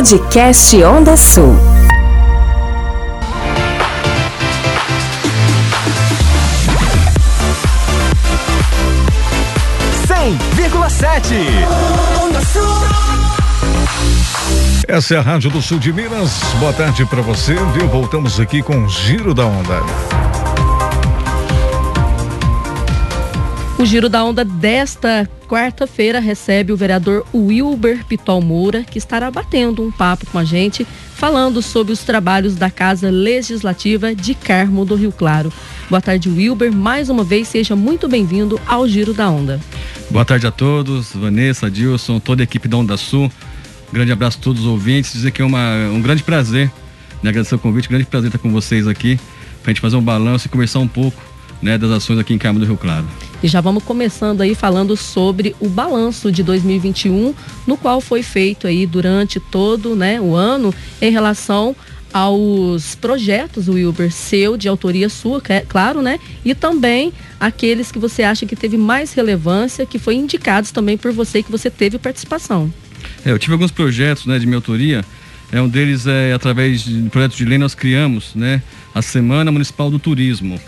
Podcast Onda Sul. Cem vírgula sete. Onda Sul. Essa é a Rádio do Sul de Minas. Boa tarde para você, viu? Voltamos aqui com o Giro da Onda. O Giro da Onda desta quarta-feira recebe o vereador Wilber Pitol Moura, que estará batendo um papo com a gente, falando sobre os trabalhos da Casa Legislativa de Carmo do Rio Claro. Boa tarde, Wilber. Mais uma vez, seja muito bem-vindo ao Giro da Onda. Boa tarde a todos, Vanessa, Dilson, toda a equipe da Onda Sul. grande abraço a todos os ouvintes. Dizer que é uma, um grande prazer, né, agradecer o convite, um grande prazer estar com vocês aqui, para a gente fazer um balanço e conversar um pouco né, das ações aqui em Carmo do Rio Claro. E já vamos começando aí falando sobre o balanço de 2021, no qual foi feito aí durante todo né, o ano em relação aos projetos, Wilber, seu, de autoria sua, é, claro, né? E também aqueles que você acha que teve mais relevância, que foi indicados também por você e que você teve participação. É, eu tive alguns projetos né, de minha autoria. É, um deles é através de projetos de lei nós criamos né, a Semana Municipal do Turismo.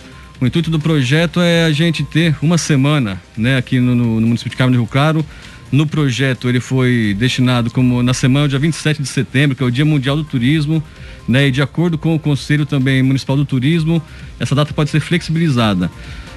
O intuito do projeto é a gente ter uma semana, né, aqui no, no, no município de Carmo de Rio Claro. No projeto ele foi destinado como na semana dia 27 de setembro, que é o Dia Mundial do Turismo, né, e de acordo com o Conselho também Municipal do Turismo, essa data pode ser flexibilizada.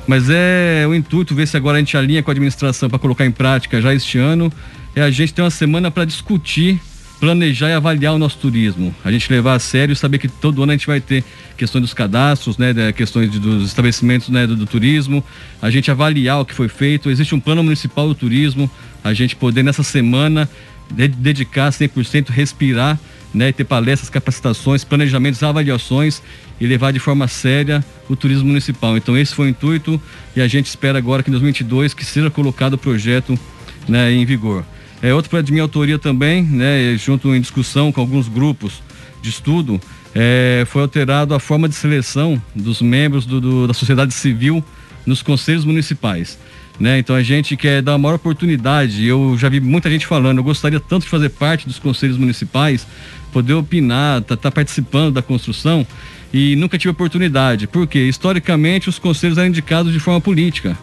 Mas é o intuito ver se agora a gente alinha com a administração para colocar em prática já este ano, é a gente ter uma semana para discutir planejar e avaliar o nosso turismo. A gente levar a sério e saber que todo ano a gente vai ter questões dos cadastros, né, questões de, dos estabelecimentos né, do, do, turismo, a gente avaliar o que foi feito. Existe um plano municipal do turismo, a gente poder nessa semana de, dedicar 100%, respirar, né, ter palestras, capacitações, planejamentos, avaliações e levar de forma séria o turismo municipal. Então esse foi o intuito e a gente espera agora que em 2022 que seja colocado o projeto né, em vigor. É outro projeto de minha autoria também, né, junto em discussão com alguns grupos de estudo, é, foi alterado a forma de seleção dos membros do, do, da sociedade civil nos conselhos municipais. Né? Então a gente quer dar a maior oportunidade. Eu já vi muita gente falando, eu gostaria tanto de fazer parte dos conselhos municipais, poder opinar, estar tá, tá participando da construção e nunca tive oportunidade. Porque historicamente os conselhos eram indicados de forma política.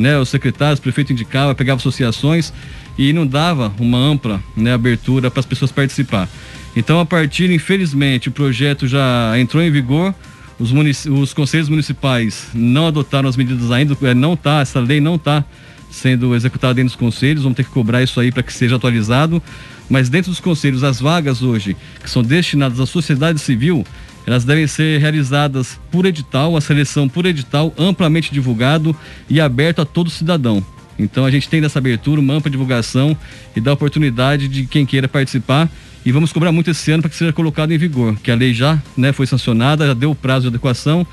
Né? Os secretários, o prefeito indicava, pegava associações e não dava uma ampla né, abertura para as pessoas participar. Então, a partir, infelizmente, o projeto já entrou em vigor, os, os conselhos municipais não adotaram as medidas ainda, é, não tá, essa lei não está sendo executada dentro dos conselhos, vamos ter que cobrar isso aí para que seja atualizado. Mas dentro dos conselhos, as vagas hoje, que são destinadas à sociedade civil, elas devem ser realizadas por edital, a seleção por edital, amplamente divulgado e aberto a todo cidadão. Então a gente tem dessa abertura uma ampla divulgação e dá oportunidade de quem queira participar. E vamos cobrar muito esse ano para que seja colocado em vigor, que a lei já né, foi sancionada, já deu o prazo de adequação.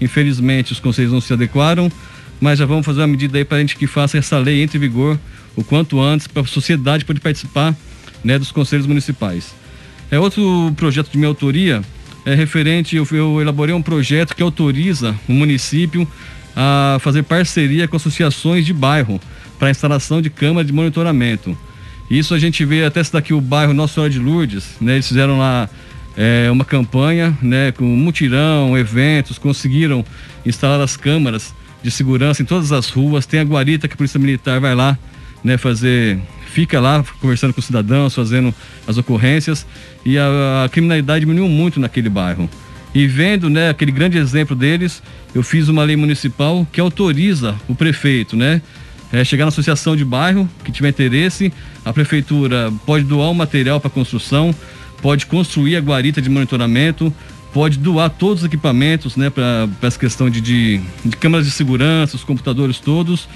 Infelizmente os conselhos não se adequaram, mas já vamos fazer uma medida aí para a gente que faça essa lei entre em vigor o quanto antes, para a sociedade poder participar né, dos conselhos municipais. É outro projeto de minha autoria, é referente, eu, eu elaborei um projeto que autoriza o município a fazer parceria com associações de bairro para instalação de câmara de monitoramento. Isso a gente vê até daqui o bairro Nossa Senhora de Lourdes, né? Eles fizeram lá é, uma campanha, né? Com mutirão, eventos, conseguiram instalar as câmaras de segurança em todas as ruas. Tem a guarita que a Polícia Militar vai lá, né? Fazer, fica lá conversando com os cidadãos, fazendo as ocorrências e a, a criminalidade diminuiu muito naquele bairro. E vendo, né, aquele grande exemplo deles, eu fiz uma lei municipal que autoriza o prefeito, né, é, chegar na associação de bairro que tiver interesse, a prefeitura pode doar o material para construção, pode construir a guarita de monitoramento, pode doar todos os equipamentos, né, para essa questão de, de, de câmeras de segurança, os computadores todos.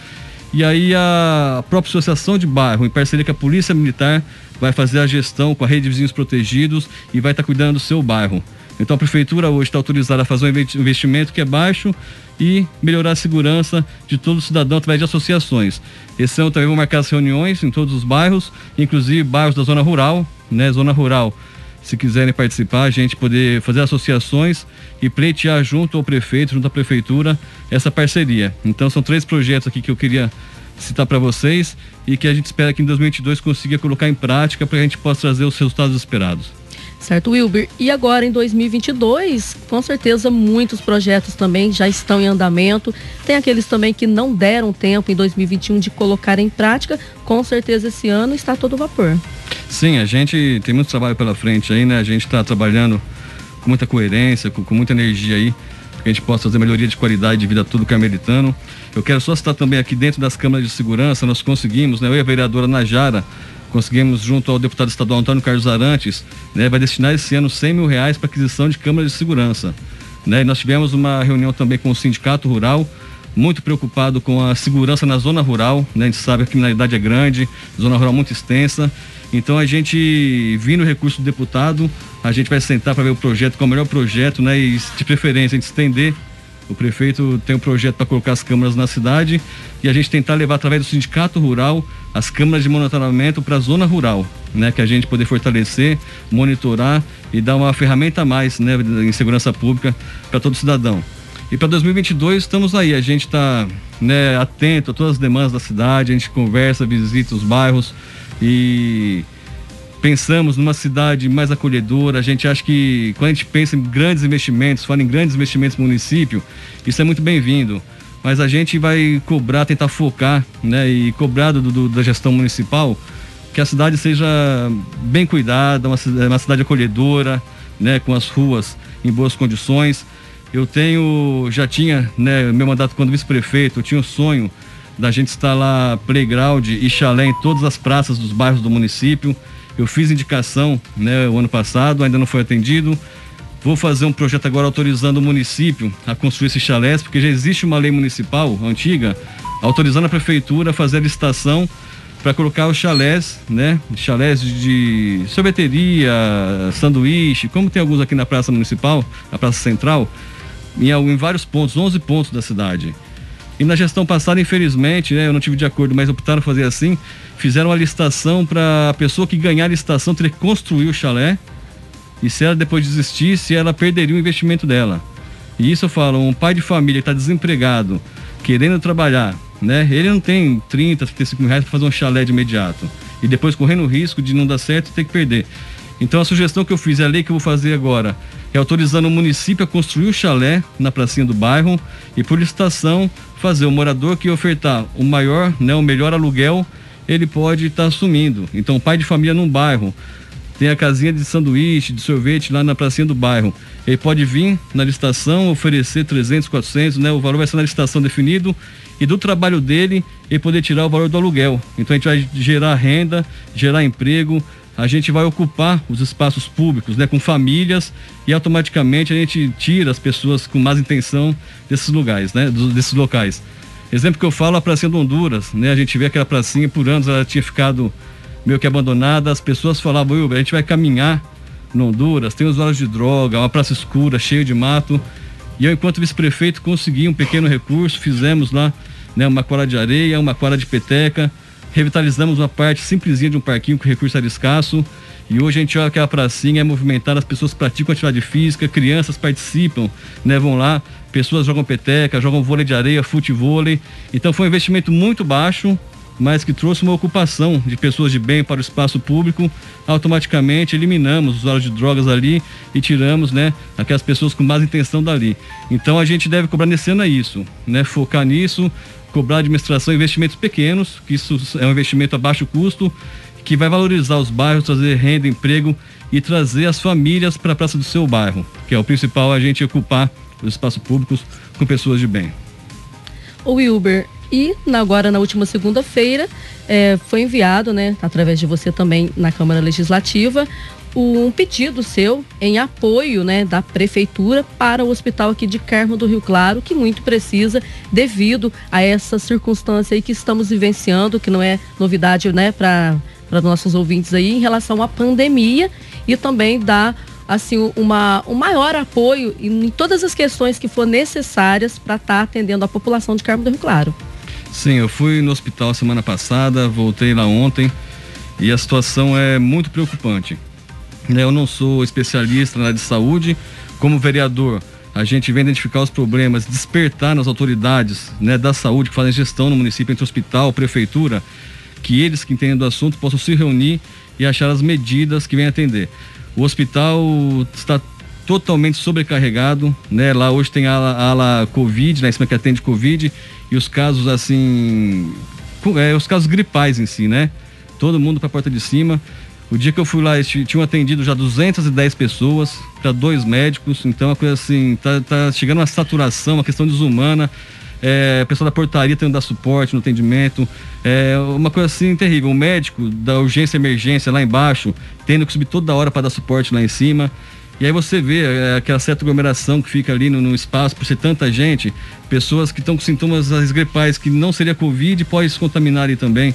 E aí a própria associação de bairro, em parceria com a Polícia Militar, vai fazer a gestão com a rede de vizinhos protegidos e vai estar tá cuidando do seu bairro. Então a prefeitura hoje está autorizada a fazer um investimento que é baixo e melhorar a segurança de todo cidadão através de associações. Esse ano também vão marcar as reuniões em todos os bairros, inclusive bairros da zona rural, né? Zona rural. Se quiserem participar, a gente poder fazer associações e pleitear junto ao prefeito, junto à prefeitura, essa parceria. Então são três projetos aqui que eu queria citar para vocês e que a gente espera que em 2022 consiga colocar em prática para que a gente possa trazer os resultados esperados. Certo, Wilber. E agora em 2022, com certeza muitos projetos também já estão em andamento. Tem aqueles também que não deram tempo em 2021 de colocar em prática. Com certeza esse ano está todo vapor. Sim, a gente tem muito trabalho pela frente aí, né? A gente está trabalhando com muita coerência, com, com muita energia aí que a gente possa fazer melhoria de qualidade de vida a todo carmelitano. Eu quero só citar também aqui dentro das câmaras de segurança, nós conseguimos, né, eu e a vereadora Najara, conseguimos junto ao deputado estadual Antônio Carlos Arantes, né, vai destinar esse ano 100 mil reais para aquisição de câmaras de segurança. Né, e nós tivemos uma reunião também com o Sindicato Rural, muito preocupado com a segurança na zona rural, né, a gente sabe que a criminalidade é grande, zona rural muito extensa, então a gente, vindo o recurso do deputado, a gente vai sentar para ver o projeto, qual é o melhor projeto, né? E de preferência a gente estender. O prefeito tem um projeto para colocar as câmaras na cidade e a gente tentar levar através do sindicato rural as câmaras de monitoramento para a zona rural, né? Que a gente poder fortalecer, monitorar e dar uma ferramenta a mais, né? Em segurança pública para todo cidadão. E para 2022 estamos aí, a gente está né, atento a todas as demandas da cidade, a gente conversa, visita os bairros, e pensamos numa cidade mais acolhedora. A gente acha que quando a gente pensa em grandes investimentos, fala em grandes investimentos no município, isso é muito bem-vindo. Mas a gente vai cobrar, tentar focar, né, e cobrar do, do, da gestão municipal que a cidade seja bem cuidada, uma, uma cidade acolhedora, né, com as ruas em boas condições. Eu tenho, já tinha, né, meu mandato quando vice-prefeito, eu tinha o sonho da gente instalar playground e chalé em todas as praças dos bairros do município. Eu fiz indicação né, o ano passado, ainda não foi atendido. Vou fazer um projeto agora autorizando o município a construir esses chalés, porque já existe uma lei municipal antiga autorizando a prefeitura a fazer a licitação para colocar os chalés, né? Chalés de sorveteria, sanduíche, como tem alguns aqui na Praça Municipal, na Praça Central, em, em vários pontos, 11 pontos da cidade. E na gestão passada, infelizmente, né, eu não tive de acordo, mas optaram fazer assim. Fizeram a licitação para a pessoa que ganhar a licitação ter que construir o chalé. E se ela depois desistisse, ela perderia o investimento dela. E isso eu falo, um pai de família que está desempregado, querendo trabalhar, né? Ele não tem 30, 35 mil reais para fazer um chalé de imediato. E depois correndo o risco de não dar certo e ter que perder. Então a sugestão que eu fiz, é a lei que eu vou fazer agora, é autorizando o município a construir o chalé na pracinha do bairro e por licitação fazer o morador que ofertar o maior, né, o melhor aluguel, ele pode estar tá assumindo. Então pai de família num bairro tem a casinha de sanduíche, de sorvete lá na pracinha do bairro. Ele pode vir na licitação, oferecer 300, 400, né? O valor vai ser na licitação definido e do trabalho dele ele poder tirar o valor do aluguel. Então a gente vai gerar renda, gerar emprego, a gente vai ocupar os espaços públicos, né, com famílias e automaticamente a gente tira as pessoas com más intenção desses lugares, né, desses locais. Exemplo que eu falo, a pracinha do Honduras, né, a gente vê aquela pracinha por anos ela tinha ficado meio que abandonada, as pessoas falavam, a gente vai caminhar no Honduras, tem usuários de droga, uma praça escura, cheia de mato, e eu enquanto vice-prefeito consegui um pequeno recurso, fizemos lá, né, uma quadra de areia, uma quadra de peteca, revitalizamos uma parte simplesinha de um parquinho que o recurso era escasso. E hoje a gente olha aquela pracinha, é movimentada, as pessoas praticam atividade física, crianças participam, né, vão lá, pessoas jogam peteca, jogam vôlei de areia, futevôlei. Então foi um investimento muito baixo, mas que trouxe uma ocupação de pessoas de bem para o espaço público. Automaticamente eliminamos os usuários de drogas ali e tiramos, né, aquelas pessoas com mais intenção dali. Então a gente deve cobrar nesse ano isso, né, focar nisso, cobrar administração investimentos pequenos, que isso é um investimento a baixo custo, que vai valorizar os bairros, trazer renda, emprego e trazer as famílias para a praça do seu bairro, que é o principal a gente ocupar os espaços públicos com pessoas de bem. O Wilber, e agora na última segunda-feira é, foi enviado, né, através de você também na Câmara Legislativa, um pedido seu em apoio né, da prefeitura para o hospital aqui de Carmo do Rio Claro, que muito precisa devido a essa circunstância aí que estamos vivenciando, que não é novidade né, para nossos ouvintes aí, em relação à pandemia e também dar assim uma, um maior apoio em todas as questões que for necessárias para estar tá atendendo a população de Carmo do Rio Claro. Sim, eu fui no hospital semana passada, voltei lá ontem e a situação é muito preocupante. Né, eu não sou especialista na área de saúde. Como vereador, a gente vem identificar os problemas, despertar nas autoridades né, da saúde que fazem gestão no município, entre hospital, prefeitura, que eles que entendem do assunto possam se reunir e achar as medidas que vêm atender. O hospital está totalmente sobrecarregado, né? Lá hoje tem a ala, ala Covid, né? Cima que atende Covid e os casos assim, é, os casos gripais em si, né? Todo mundo para a porta de cima. O dia que eu fui lá, tinham atendido já 210 pessoas, para dois médicos, então a coisa assim, tá, tá chegando uma saturação, uma questão desumana. É, a pessoa da portaria tendo dar suporte no atendimento. É uma coisa assim terrível. O médico da urgência emergência lá embaixo, tendo que subir toda hora para dar suporte lá em cima. E aí você vê é, aquela certa aglomeração que fica ali no, no, espaço, por ser tanta gente, pessoas que estão com sintomas gripais que não seria Covid podem se contaminar ali também.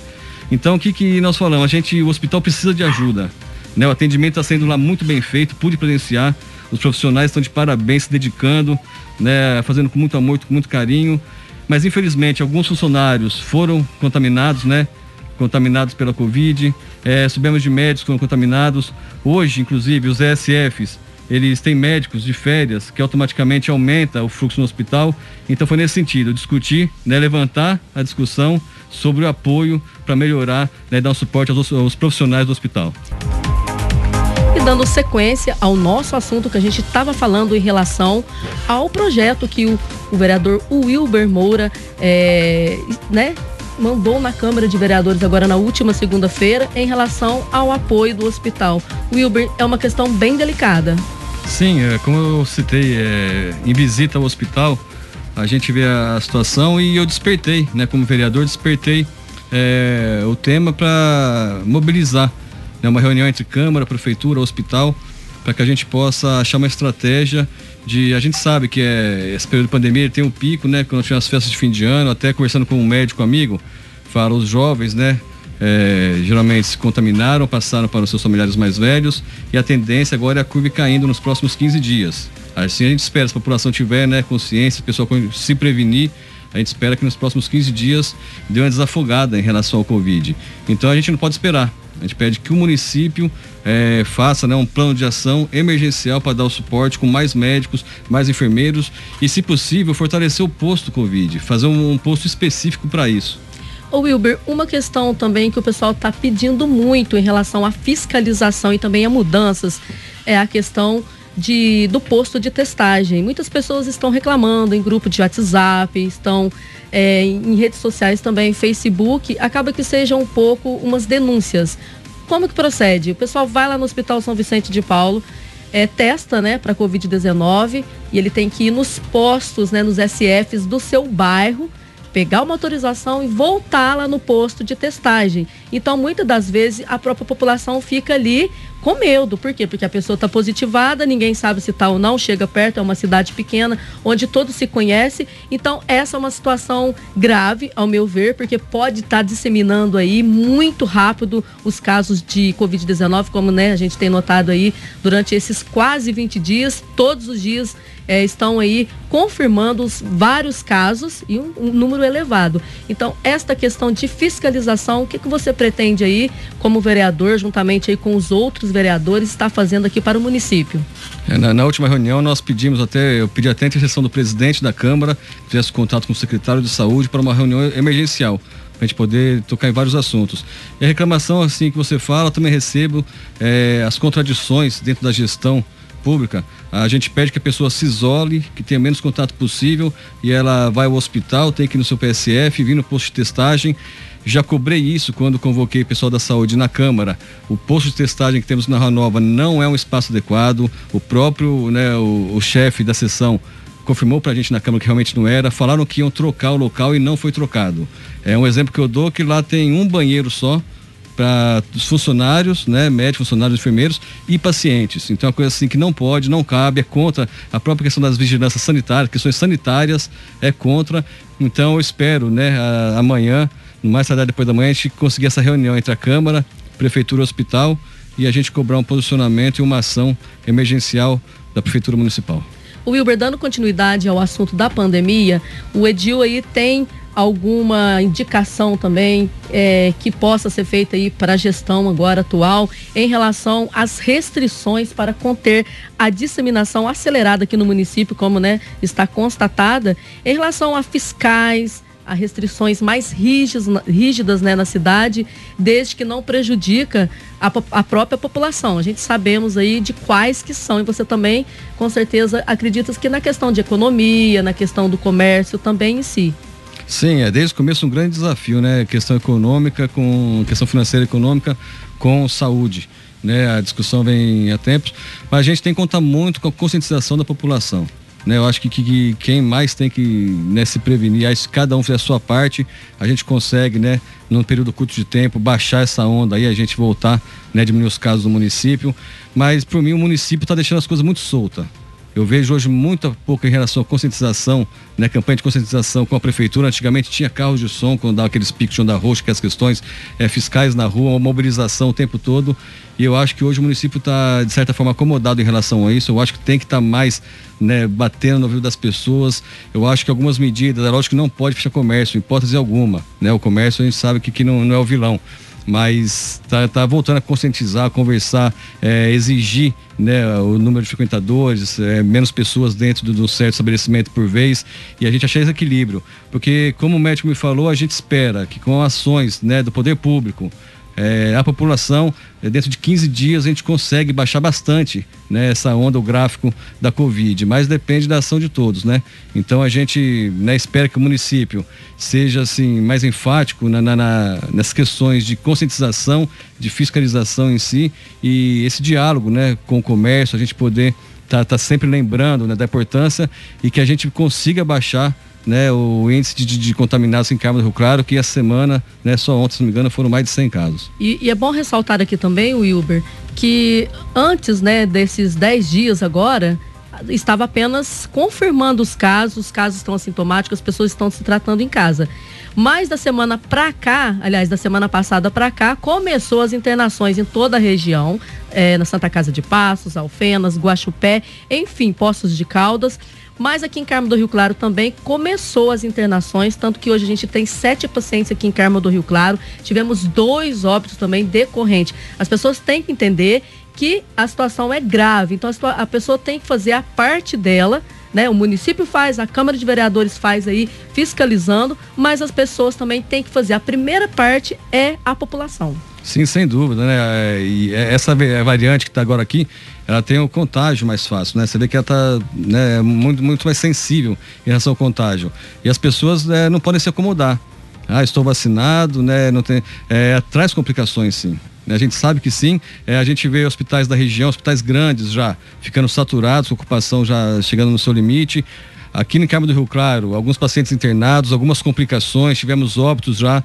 Então o que, que nós falamos? A gente, o hospital precisa de ajuda. Né? O atendimento está sendo lá muito bem feito, pude presenciar. Os profissionais estão de parabéns, se dedicando, né? fazendo com muito amor, com muito carinho. Mas infelizmente alguns funcionários foram contaminados, né? Contaminados pela Covid. É, de médicos que foram contaminados. Hoje, inclusive, os ESFs eles têm médicos de férias que automaticamente aumenta o fluxo no hospital. Então foi nesse sentido, discutir, né, levantar a discussão sobre o apoio para melhorar, né, dar um suporte aos, aos profissionais do hospital E dando sequência ao nosso assunto que a gente estava falando em relação ao projeto que o, o vereador Wilber Moura é, né, mandou na Câmara de Vereadores agora na última segunda-feira em relação ao apoio do hospital. Wilber, é uma questão bem delicada. Sim, é, como eu citei, é, em visita ao hospital, a gente vê a situação e eu despertei, né, como vereador, despertei é, o tema para mobilizar né, uma reunião entre Câmara, Prefeitura, Hospital, para que a gente possa achar uma estratégia de. A gente sabe que é, esse período de pandemia tem um pico, né? Quando tinha as festas de fim de ano, até conversando com um médico amigo, fala os jovens, né? É, geralmente se contaminaram, passaram para os seus familiares mais velhos e a tendência agora é a curva caindo nos próximos 15 dias. Assim a gente espera, se a população tiver né, consciência, o pessoal se prevenir, a gente espera que nos próximos 15 dias dê uma desafogada em relação ao Covid. Então a gente não pode esperar. A gente pede que o município é, faça né, um plano de ação emergencial para dar o suporte com mais médicos, mais enfermeiros e, se possível, fortalecer o posto Covid, fazer um, um posto específico para isso. Ô Wilber, uma questão também que o pessoal está pedindo muito em relação à fiscalização e também a mudanças é a questão de, do posto de testagem. Muitas pessoas estão reclamando em grupo de WhatsApp, estão é, em redes sociais também, Facebook, acaba que sejam um pouco umas denúncias. Como que procede? O pessoal vai lá no Hospital São Vicente de Paulo, é, testa, né, para Covid-19 e ele tem que ir nos postos, né, nos SFs do seu bairro pegar uma autorização e voltar lá no posto de testagem. Então, muitas das vezes, a própria população fica ali com medo. Por quê? Porque a pessoa está positivada, ninguém sabe se está ou não, chega perto, é uma cidade pequena, onde todos se conhecem. Então, essa é uma situação grave, ao meu ver, porque pode estar tá disseminando aí muito rápido os casos de Covid-19, como né, a gente tem notado aí durante esses quase 20 dias, todos os dias é, estão aí confirmando os vários casos e um, um, número elevado. Então, esta questão de fiscalização, o que, que você pretende aí, como vereador, juntamente aí com os outros vereadores, está fazendo aqui para o município? É, na, na, última reunião, nós pedimos até, eu pedi até a intercessão do presidente da Câmara, que tivesse contato com o secretário de saúde para uma reunião emergencial para a gente poder tocar em vários assuntos. E a reclamação assim que você fala, também recebo é, as contradições dentro da gestão pública, a gente pede que a pessoa se isole, que tenha menos contato possível e ela vai ao hospital, tem que ir no seu PSF, vir no posto de testagem. Já cobrei isso quando convoquei o pessoal da saúde na Câmara. O posto de testagem que temos na Rua Nova não é um espaço adequado. O próprio, né, o, o chefe da sessão confirmou para a gente na Câmara que realmente não era. Falaram que iam trocar o local e não foi trocado. É um exemplo que eu dou que lá tem um banheiro só para os funcionários, né, médicos, funcionários, enfermeiros e pacientes. Então é uma coisa assim que não pode, não cabe, é contra a própria questão das vigilâncias sanitárias, questões sanitárias é contra. Então eu espero, né, a, amanhã, mais tarde depois da manhã, a gente conseguir essa reunião entre a Câmara, Prefeitura e Hospital e a gente cobrar um posicionamento e uma ação emergencial da Prefeitura Municipal. O Wilber, dando continuidade ao assunto da pandemia, o Edil aí tem alguma indicação também é, que possa ser feita aí para a gestão agora atual em relação às restrições para conter a disseminação acelerada aqui no município, como né, está constatada, em relação a fiscais, a restrições mais rígidas, rígidas né, na cidade, desde que não prejudica a, a, própria população. A gente sabemos aí de quais que são e você também, com certeza, acredita que na questão de economia, na questão do comércio também em si. Sim, é desde o começo um grande desafio, né? Questão econômica com questão financeira e econômica com saúde. Né, a discussão vem há tempos, mas a gente tem que contar muito com a conscientização da população. Né, eu acho que, que, que, quem mais tem que né, se prevenir, aí, se cada um fizer a sua parte, a gente consegue, né, num período curto de tempo, baixar essa onda aí, a gente voltar, né, diminuir os casos do município. Mas, por mim, o município está deixando as coisas muito soltas. Eu vejo hoje muita pouca em relação à conscientização, né, campanha de conscientização com a prefeitura. Antigamente tinha carros de som, quando dava aqueles picos de onda roxa, que as questões é, fiscais na rua, uma mobilização o tempo todo. E eu acho que hoje o município está, de certa forma, acomodado em relação a isso. Eu acho que tem que estar tá mais né, batendo no ouvido das pessoas. Eu acho que algumas medidas, é lógico que não pode fechar comércio, hipótese alguma. Né? O comércio a gente sabe que, que não, não é o vilão mas está tá voltando a conscientizar, a conversar, é, exigir né, o número de frequentadores, é, menos pessoas dentro do, do, certo estabelecimento por vez. E a gente achar esse equilíbrio, porque como o médico me falou, a gente espera que com ações né, do poder público, é, a população, é, dentro de 15 dias, a gente consegue baixar bastante né, essa onda, o gráfico da Covid, mas depende da ação de todos, né? Então a gente né, espera que o município seja assim, mais enfático na, na, na, nessas questões de conscientização, de fiscalização em si e esse diálogo né, com o comércio, a gente poder estar tá, tá sempre lembrando né, da importância e que a gente consiga baixar né, o índice de, de, contaminados em Carmo do Rio Claro, que a semana, né, só ontem, se não me engano, foram mais de 100 casos. E, e é bom ressaltar aqui também, Wilber, que antes né, desses 10 dias agora, estava apenas confirmando os casos, os casos estão assintomáticos, as pessoas estão se tratando em casa. Mas da semana para cá, aliás, da semana passada para cá, começou as internações em toda a região, é, na Santa Casa de Passos, Alfenas, Guaxupé, enfim, Poços de Caldas. Mas aqui em Carmo do Rio Claro também começou as internações, tanto que hoje a gente tem sete pacientes aqui em Carmo do Rio Claro. Tivemos dois óbitos também decorrentes. As pessoas têm que entender que a situação é grave, então a pessoa tem que fazer a parte dela né? O município faz, a Câmara de Vereadores faz aí, fiscalizando, mas as pessoas também têm que fazer. A primeira parte é a população. Sim, sem dúvida, né? É, e é, essa variante que está agora aqui, ela tem o contágio mais fácil, né? Você vê que ela está né, muito, muito mais sensível em relação ao contágio. E as pessoas é, não podem se acomodar. Ah, estou vacinado, né? Não tem, é, traz complicações, sim. A gente sabe que sim. É, a gente vê hospitais da região, hospitais grandes já ficando saturados, ocupação já chegando no seu limite. Aqui no Carmo do Rio Claro, alguns pacientes internados, algumas complicações, tivemos óbitos já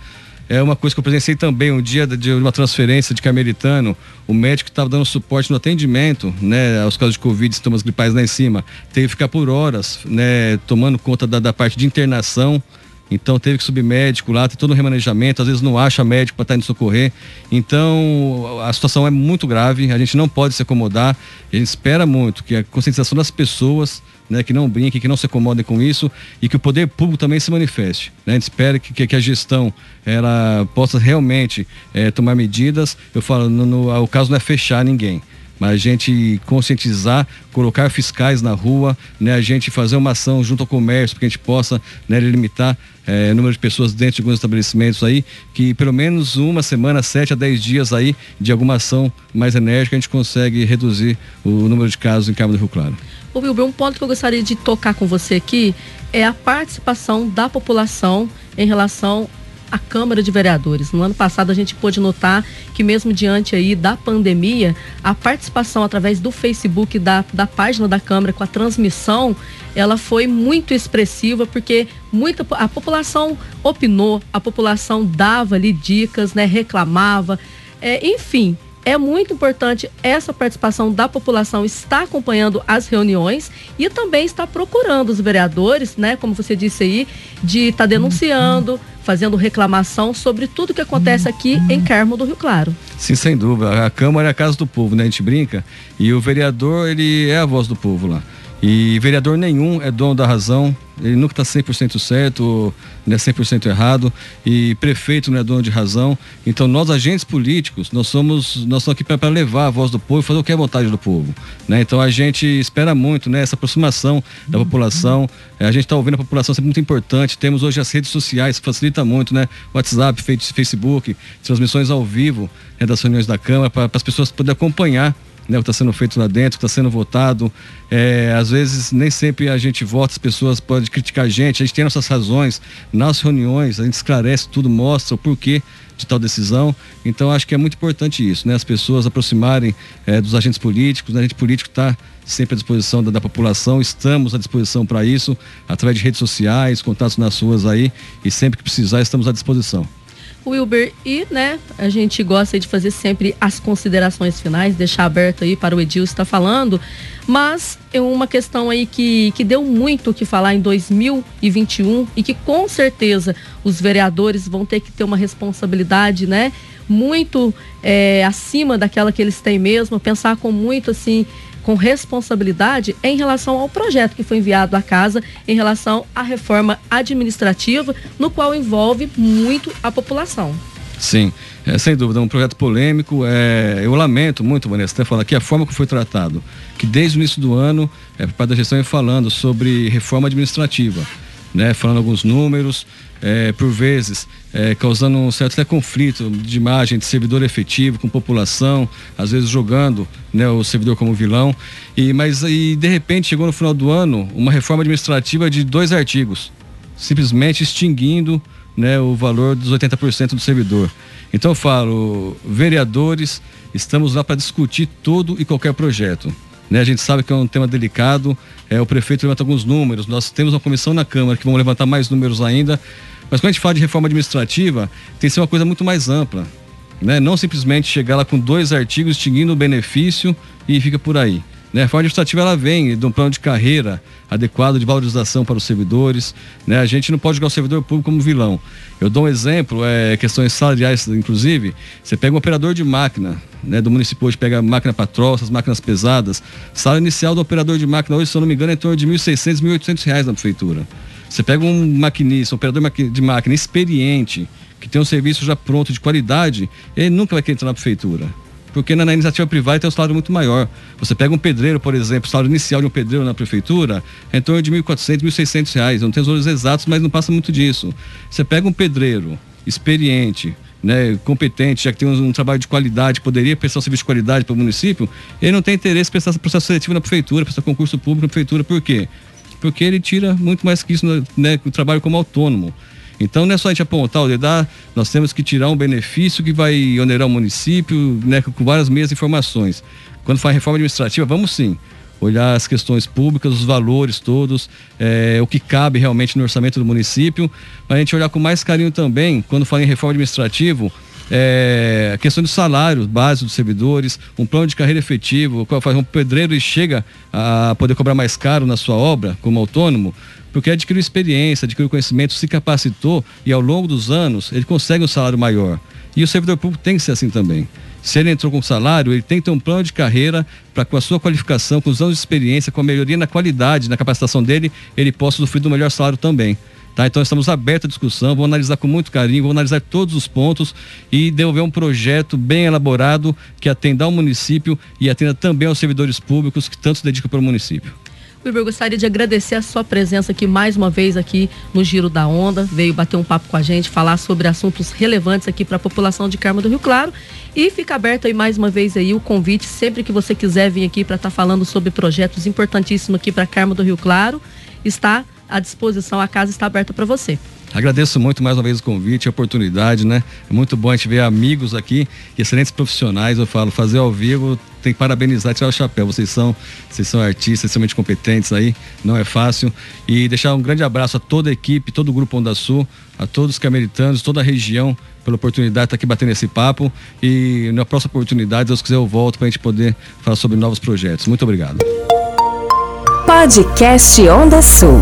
é uma coisa que eu presenciei também, um dia de uma transferência de Cameritano, o médico estava dando suporte no atendimento, né, aos casos de Covid, sintomas gripais lá em cima, teve que ficar por horas, né, tomando conta da, da parte de internação, então teve que subir médico lá, tem todo um remanejamento, às vezes não acha médico para estar indo socorrer. Então a situação é muito grave, a gente não pode se acomodar, a gente espera muito que a conscientização das pessoas, né, que não brinquem, que não se acomodem com isso e que o poder público também se manifeste. Né? A gente espera que, que, a gestão ela possa realmente é, tomar medidas. Eu falo, no, no, o caso não é fechar ninguém a gente conscientizar, colocar fiscais na rua, né, a gente fazer uma ação junto ao comércio, para que a gente possa né, limitar é, número de pessoas dentro de alguns estabelecimentos aí, que pelo menos uma semana, sete a dez dias aí de alguma ação mais enérgica, a gente consegue reduzir o número de casos em Cabo do Rio Claro. Ô Wilber, um ponto que eu gostaria de tocar com você aqui é a participação da população em relação a Câmara de Vereadores. No ano passado a gente pôde notar que mesmo diante aí da pandemia, a participação através do Facebook da, da página da Câmara com a transmissão, ela foi muito expressiva porque muita a população opinou, a população dava ali dicas, né, reclamava, é, enfim, é muito importante essa participação da população estar acompanhando as reuniões e também estar procurando os vereadores, né, como você disse aí, de estar tá denunciando, fazendo reclamação sobre tudo que acontece aqui em Carmo do Rio Claro. Sim, sem dúvida. A Câmara é a casa do povo, né? A gente brinca. E o vereador, ele é a voz do povo lá. E vereador nenhum é dono da razão, ele nunca está 100% certo, não é 100% errado, e prefeito não é dono de razão. Então, nós, agentes políticos, nós somos, nós estamos aqui para levar a voz do povo e fazer o que é a vontade do povo. Né? Então, a gente espera muito né, essa aproximação da população. É, a gente está ouvindo a população, sempre muito importante. Temos hoje as redes sociais, que facilita muito, né? WhatsApp, Facebook, transmissões ao vivo né, das reuniões da Câmara, para as pessoas poderem acompanhar né, o que está sendo feito lá dentro, o que está sendo votado. É, às vezes, nem sempre a gente vota, as pessoas podem criticar a gente, a gente tem nossas razões. Nas reuniões, a gente esclarece tudo, mostra o porquê de tal decisão. Então, acho que é muito importante isso, né? As pessoas aproximarem é, dos agentes políticos, né? a gente político está sempre à disposição da, da, população, estamos à disposição para isso, através de redes sociais, contatos nas ruas aí, e sempre que precisar, estamos à disposição. Wilber, e né, a gente gosta de fazer sempre as considerações finais, deixar aberto aí para o Edil estar falando, mas é uma questão aí que, que deu muito o que falar em 2021 e que com certeza os vereadores vão ter que ter uma responsabilidade, né, muito é, acima daquela que eles têm mesmo, pensar com muito assim com responsabilidade em relação ao projeto que foi enviado à casa em relação à reforma administrativa, no qual envolve muito a população. Sim, é, sem dúvida, é um projeto polêmico. É, eu lamento muito, Vanessa, até falar aqui a forma que foi tratado, que desde o início do ano, é, parte da gestão, falando sobre reforma administrativa, né, falando alguns números, é, por vezes é, causando um certo conflito de imagem de servidor efetivo com população, às vezes jogando né, o servidor como vilão. E, mas aí, de repente, chegou no final do ano uma reforma administrativa de dois artigos, simplesmente extinguindo né, o valor dos 80% do servidor. Então eu falo, vereadores, estamos lá para discutir todo e qualquer projeto. Né, a gente sabe que é um tema delicado, é, o prefeito levanta alguns números, nós temos uma comissão na Câmara que vão levantar mais números ainda, mas quando a gente fala de reforma administrativa, tem que ser uma coisa muito mais ampla. Né? Não simplesmente chegar lá com dois artigos extinguindo o benefício e fica por aí. Né? A reforma administrativa ela vem de um plano de carreira adequado de valorização para os servidores. Né? A gente não pode jogar o servidor público como vilão. Eu dou um exemplo, é, questões salariais, inclusive. Você pega um operador de máquina, né, do município hoje, pega máquina para troças, máquinas pesadas. Salário inicial do operador de máquina hoje, se eu não me engano, é em torno de R$ 1.600, 1.800 reais na prefeitura. Você pega um maquinista, um operador de máquina experiente, que tem um serviço já pronto, de qualidade, ele nunca vai querer entrar na prefeitura. Porque na, iniciativa privada tem um salário muito maior. Você pega um pedreiro, por exemplo, o salário inicial de um pedreiro na prefeitura é em torno de R$ 1.400, 1.600 reais. Eu não tenho os valores exatos, mas não passa muito disso. Você pega um pedreiro experiente, né, competente, já que tem um, um, trabalho de qualidade, poderia prestar um serviço de qualidade para o município, ele não tem interesse em prestar processo seletivo na prefeitura, prestar concurso público na prefeitura. Por quê? porque ele tira muito mais que isso, né, o trabalho como autônomo. Então não é só a gente apontar o dedo, ah, nós temos que tirar um benefício que vai onerar o município, né, com várias meias informações. Quando faz reforma administrativa, vamos sim olhar as questões públicas, os valores todos, é, o que cabe realmente no orçamento do município, mas a gente olhar com mais carinho também, quando fala em reforma administrativa, é, a questão do salário base dos servidores, um plano de carreira efetivo, qual faz um pedreiro e chega a poder cobrar mais caro na sua obra como autônomo, porque adquiriu experiência, adquiriu conhecimento, se capacitou e ao longo dos anos ele consegue um salário maior. E o servidor público tem que ser assim também. Se ele entrou com salário, ele tem que ter um plano de carreira para com a sua qualificação, com os anos de experiência, com a melhoria na qualidade, na capacitação dele, ele possa sofrer do melhor salário também. Tá? Então estamos abertos à discussão, vamos analisar com muito carinho, vamos analisar todos os pontos e desenvolver um projeto bem elaborado que atenda ao município e atenda também aos servidores públicos que tanto se dedicam para o município. Wilber, gostaria de agradecer a sua presença aqui mais uma vez aqui no Giro da Onda, veio bater um papo com a gente, falar sobre assuntos relevantes aqui para a população de Carmo do Rio Claro e fica aberto aí mais uma vez aí o convite, sempre que você quiser vir aqui para estar tá falando sobre projetos importantíssimos aqui para Carmo do Rio Claro, está à disposição, a casa está aberta para você. Agradeço muito mais uma vez o convite, a oportunidade, né? É muito bom a gente ver amigos aqui, excelentes profissionais. Eu falo, fazer ao vivo tem que parabenizar, tirar o chapéu. Vocês são, vocês são artistas extremamente competentes aí, não é fácil. E deixar um grande abraço a toda a equipe, todo o Grupo Onda Sul, a todos os cameritanos, toda a região, pela oportunidade de estar aqui batendo esse papo. E na próxima oportunidade, Deus quiser, eu volto para a gente poder falar sobre novos projetos. Muito obrigado. Podcast Onda Sul.